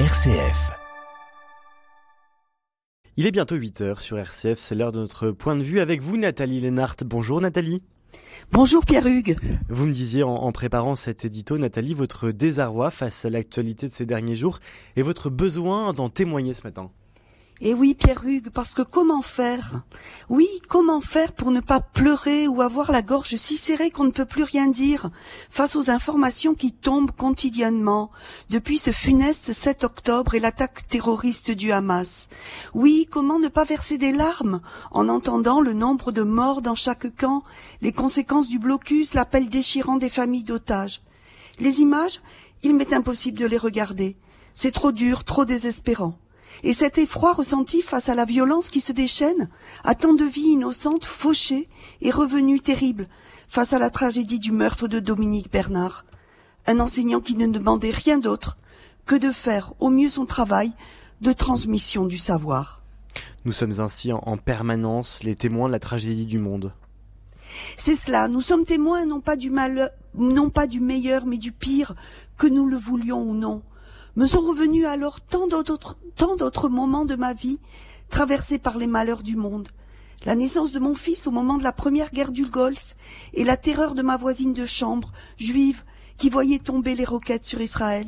RCF. Il est bientôt 8 heures sur RCF, c'est l'heure de notre point de vue avec vous Nathalie Lénart. Bonjour Nathalie. Bonjour Pierre-Hugues. Vous me disiez en, en, préparant cet édito, Nathalie, votre désarroi face à l'actualité de ces derniers jours et votre besoin d'en témoigner ce matin. Et eh oui, Pierre Hugues, parce que comment faire? Oui, comment faire pour ne pas pleurer ou avoir la gorge si serrée qu'on ne peut plus rien dire face aux informations qui tombent quotidiennement depuis ce funeste 7 octobre et l'attaque terroriste du Hamas? Oui, comment ne pas verser des larmes en entendant le nombre de morts dans chaque camp, les conséquences du blocus, l'appel déchirant des familles d'otages? Les images, il m'est impossible de les regarder. C'est trop dur, trop désespérant. Et cet effroi ressenti face à la violence qui se déchaîne, à tant de vies innocentes fauchées et revenues terribles, face à la tragédie du meurtre de Dominique Bernard. Un enseignant qui ne demandait rien d'autre que de faire au mieux son travail de transmission du savoir. Nous sommes ainsi en permanence les témoins de la tragédie du monde. C'est cela, nous sommes témoins non pas du mal, non pas du meilleur, mais du pire, que nous le voulions ou non. Me sont revenus alors tant d'autres, moments de ma vie traversés par les malheurs du monde. La naissance de mon fils au moment de la première guerre du Golfe et la terreur de ma voisine de chambre, juive, qui voyait tomber les roquettes sur Israël.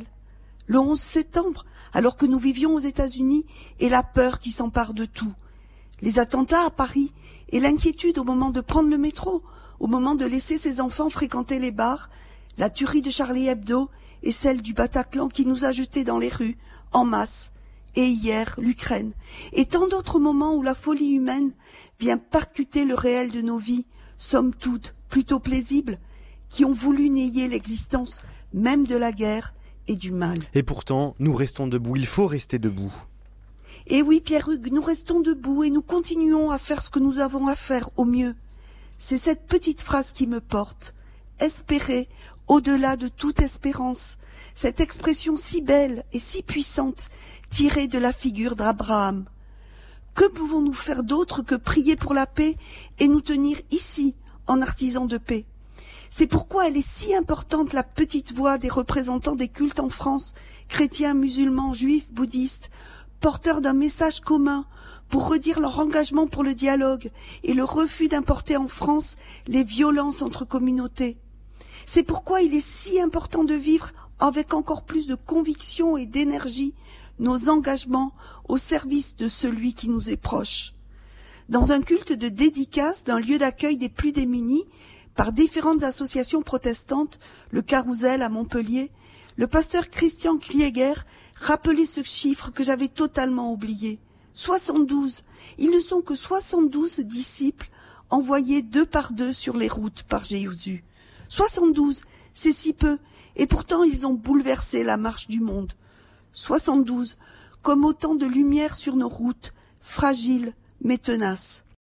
Le 11 septembre, alors que nous vivions aux États-Unis, et la peur qui s'empare de tout. Les attentats à Paris et l'inquiétude au moment de prendre le métro, au moment de laisser ses enfants fréquenter les bars, la tuerie de Charlie Hebdo et celle du Bataclan qui nous a jetés dans les rues, en masse, et hier l'Ukraine, et tant d'autres moments où la folie humaine vient percuter le réel de nos vies, somme toute plutôt plaisibles, qui ont voulu nier l'existence même de la guerre et du mal. Et pourtant, nous restons debout, il faut rester debout. Et oui, Pierre-Hugues, nous restons debout et nous continuons à faire ce que nous avons à faire au mieux. C'est cette petite phrase qui me porte. Espérer au-delà de toute espérance, cette expression si belle et si puissante tirée de la figure d'Abraham. Que pouvons-nous faire d'autre que prier pour la paix et nous tenir ici en artisans de paix? C'est pourquoi elle est si importante la petite voix des représentants des cultes en France, chrétiens, musulmans, juifs, bouddhistes, porteurs d'un message commun pour redire leur engagement pour le dialogue et le refus d'importer en France les violences entre communautés. C'est pourquoi il est si important de vivre avec encore plus de conviction et d'énergie nos engagements au service de celui qui nous est proche. Dans un culte de dédicace d'un lieu d'accueil des plus démunis, par différentes associations protestantes, le Carousel à Montpellier, le pasteur Christian Krieger rappelait ce chiffre que j'avais totalement oublié. 72. Ils ne sont que 72 disciples envoyés deux par deux sur les routes par Jésus. 72, c'est si peu, et pourtant ils ont bouleversé la marche du monde. 72, comme autant de lumière sur nos routes, fragiles mais tenaces.